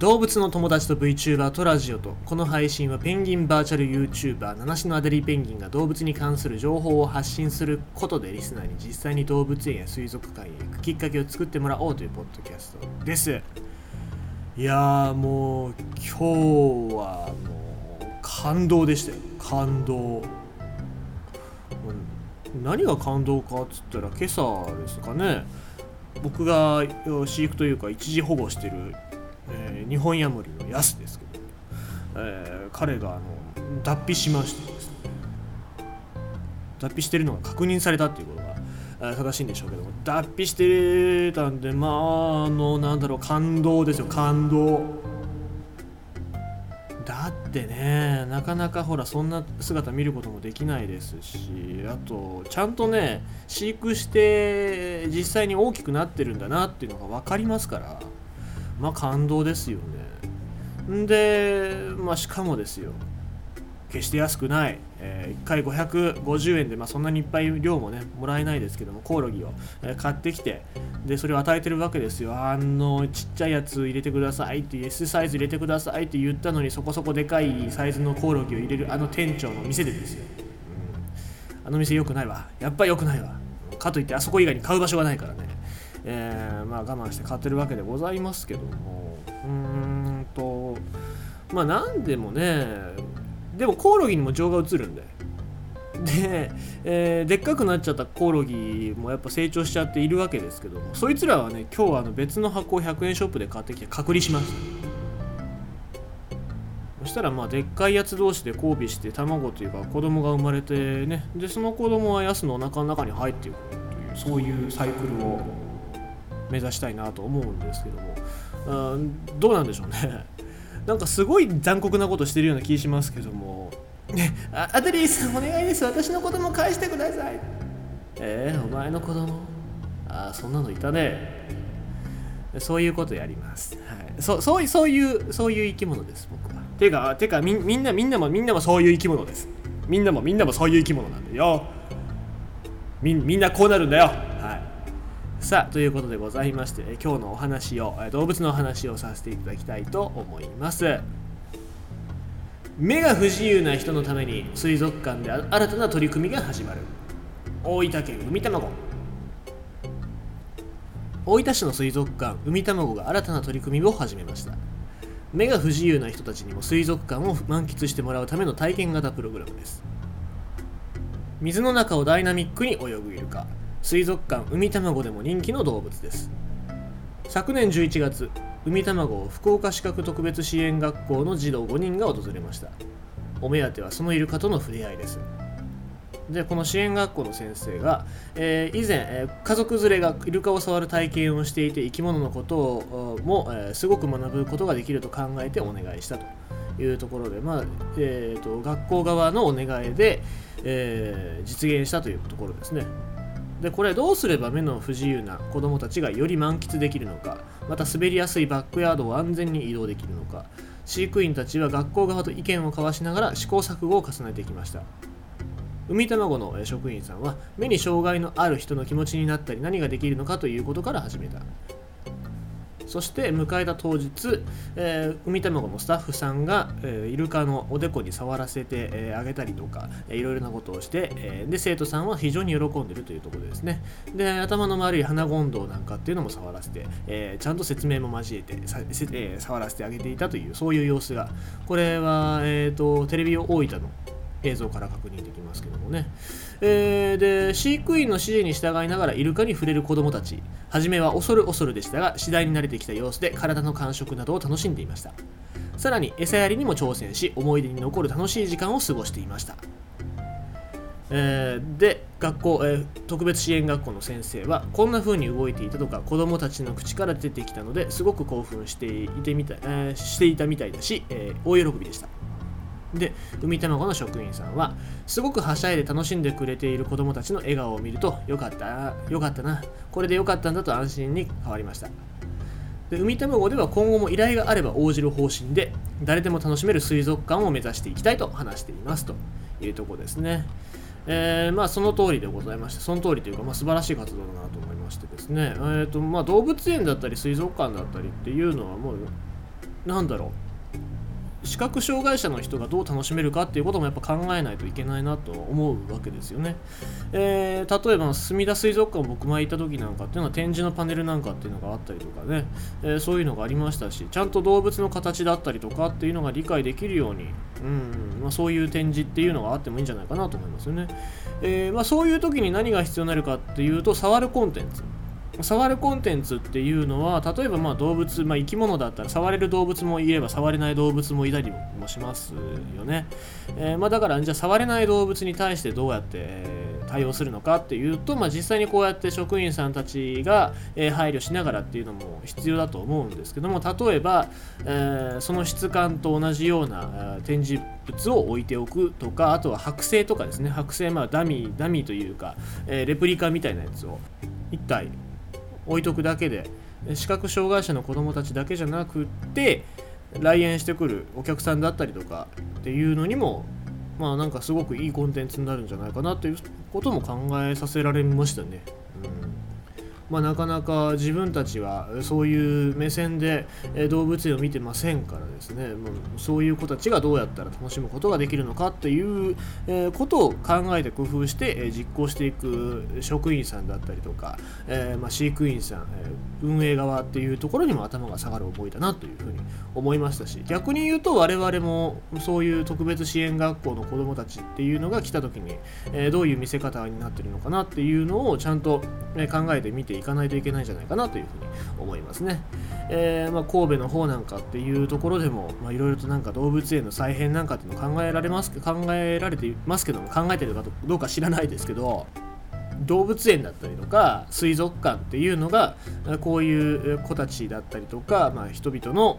動物の友達と VTuber とラジオと。この配信はペンギンバーチャル YouTuber 七種のアデリーペンギンが動物に関する情報を発信することでリスナーに実際に動物園や水族館へ行くきっかけを作ってもらおうというポッドキャストです。いやーもう今日はもう感動でしたよ。感動。何が感動かっつったら今朝ですかね。僕が飼育というか一時保護してる、日本ヤモリのヤスですけど、えー、彼があの脱皮しましてですね脱皮してるのが確認されたっていうことが正しいんでしょうけども脱皮してたんでまああのなんだろう感動ですよ感動。だってねなかなかほらそんな姿見ることもできないですしあとちゃんとね飼育して実際に大きくなってるんだなっていうのが分かりますから。まあ感動ですよね。んで、まあ、しかもですよ。決して安くない、えー、1回550円で、まあ、そんなにいっぱい量もねもらえないですけどもコオロギを、え、買ってきてでそれを与えてるわけですよ。あのちっちゃいやつ入れてくださいって S サイズ入れてくださいって言ったのにそこそこでかいサイズのコオロギを入れるあの店長の店でですよ、うん、あの店良くないわ。やっぱり良くないわ。かといってあそこ以外に買う場所がないからね。えー、まあ、我慢して買ってるわけでございますけども。うーんとまあ何でもねでもコオロギにも情が移るんで。で、えー、でっかくなっちゃったコオロギもやっぱ成長しちゃっているわけですけども。そいつらはね今日はあの別の箱を100円ショップで買ってきて隔離しました。そしたらまあでっかいやつ同士で交尾して卵というか子供が生まれてね。でその子供はヤスのお腹の中に入っていくというそういうサイクルを。目指したいなと思うんですけども、うん、どうなんでしょうね。なんかすごい残酷なことしてるような気しますけども。ねあアデリーさんお願いです。私の子供返してください。えー、お前の子供。ああそんなのいたね。そういうことやります、はい、そそうそういうそういう生き物です僕は。てかてかみみんなみんなもみんなもそういう生き物です。みんなもみんなもそういう生き物なんだよ。みみんなこうなるんだよ。さあということでございまして今日のお話を動物のお話をさせていただきたいと思います。目が不自由な人のために水族館で新たな取り組みが始まる。大分県海卵大分市の水族館海卵が新たな取り組みを始めました。目が不自由な人たちにも水族館を満喫してもらうための体験型プログラムです。水の中をダイナミックに泳ぐイルカ。水族館海卵でも人気の動物です。昨年11月海卵を福岡資格特別支援学校の児童5人が訪れました。お目当てはそのイルカとの触れ合いです。でこの支援学校の先生が、えー、以前、えー、家族連れがイルカを触る体験をしていて生き物のことをも、えー、すごく学ぶことができると考えてお願いしたと。いうところで、まあえーと、学校側のお願いで、え実現したというところですね。でこれどうすれば目の不自由な子どもたちがより満喫できるのか。また滑りやすいバックヤードを安全に移動できるのか。飼育員たちは学校側と意見を交わしながら試行錯誤を重ねてきました。海卵の職員さんは目に障害のある人の気持ちになったり何ができるのかということから始めた。そして迎えた当日、えー、海卵のスタッフさんが、えー、イルカのおでこに触らせて、えー、あげたりとか、えー、いろいろなことをして、えー、で生徒さんは非常に喜んでるというところですね。で頭の丸い鼻ゴンドウなんかっていうのも触らせて、えー、ちゃんと説明も交えてさ、えー、触らせてあげていたというそういう様子が。これは、えーと、テレビ大分の映像から確認できますけどもね、えー、で飼育員の指示に従いながらイルカに触れる子どもたち。初めは恐る恐るでしたが次第に慣れてきた様子で体の感触などを楽しんでいました。さらに餌やりにも挑戦し思い出に残る楽しい時間を過ごしていました。えー、で学校、えー、特別支援学校の先生はこんな風に動いていたとか子どもたちの口から出てきたのですごく興奮していてみた、えー、していたみたいだし、え大喜びでした。で海卵の職員さんはすごくはしゃいで楽しんでくれている子どもたちの笑顔を見るとよかったよかったなこれでよかったんだと安心に変わりました。で海卵では今後も依頼があれば応じる方針で誰でも楽しめる水族館を目指していきたいと話していますというとこですね。えー、まあその通りでございましてその通りというか、まあ、素晴らしい活動だなと思いましてですね、えーとまあ、動物園だったり水族館だったりっていうのはもうなんだろう。視覚障害者の人がどう楽しめるかっていうこともやっぱ考えないといけないなと思うわけですよね。えー、例えば、すみだ水族館僕前行った時なんかっていうのは展示のパネルなんかっていうのがあったりとかね、えー、そういうのがありましたし、ちゃんと動物の形だったりとかっていうのが理解できるように、うんまあ、そういう展示っていうのがあってもいいんじゃないかなと思いますよね。えー、まあ、そういう時に何が必要になるかっていうと、触るコンテンツ。触るコンテンツっていうのは例えばまあ動物、まあ、生き物だったら触れる動物もいれば触れない動物もいたりもしますよね、えー、まあ、だからじゃあ触れない動物に対してどうやって対応するのかっていうと、まあ、実際にこうやって職員さんたちが、え配慮しながらっていうのも必要だと思うんですけども例えば、えー、その質感と同じような展示物を置いておくとかあとは剥製とかですね。剥製まあダミーダミーというか、えー、レプリカみたいなやつを1体置いとくだけで視覚障害者の子どもたちだけじゃなくって来園してくるお客さんだったりとかっていうのにもまあなんかすごくいいコンテンツになるんじゃないかなということも考えさせられましたね。うんまあ、なかなか自分たちはそういう目線で動物園を見てませんからですね、まあ、そういう子たちがどうやったら楽しむことができるのかっていうことを考えて工夫して実行していく職員さんだったりとか、えまあ、飼育員さん運営側っていうところにも頭が下がる思いだなというふうに思いましたし逆に言うと我々もそういう特別支援学校の子どもたちっていうのが来た時にどういう見せ方になってるのかなっていうのをちゃんと考えてみていかないといけないんじゃないかなというふうに思いますね。えー、まあ、神戸の方なんかっていうところでもいろいろとなんか動物園の再編なんかっていうの考えられます考えられていますけども考えてるかどうか知らないですけど動物園だったりとか水族館っていうのがこういう子たちだったりとか、まあ、人々の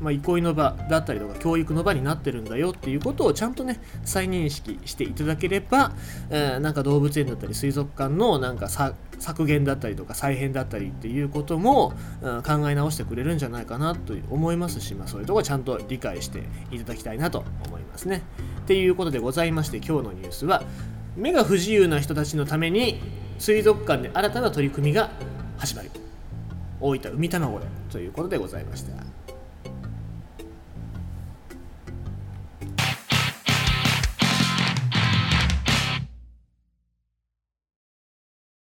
まあ、憩いの場だったりとか教育の場になってるんだよっていうことをちゃんとね再認識していただければ、えー、なんか動物園だったり水族館のなんか削減だったりとか再編だったりっていうことも、うん、考え直してくれるんじゃないかなと思いますし、まあ、そういうとこちゃんと理解していただきたいなと思いますね。っていうことでございまして今日のニュースは目が不自由な人たちのために水族館で新たな取り組みが始まる大分海卵でということでございました。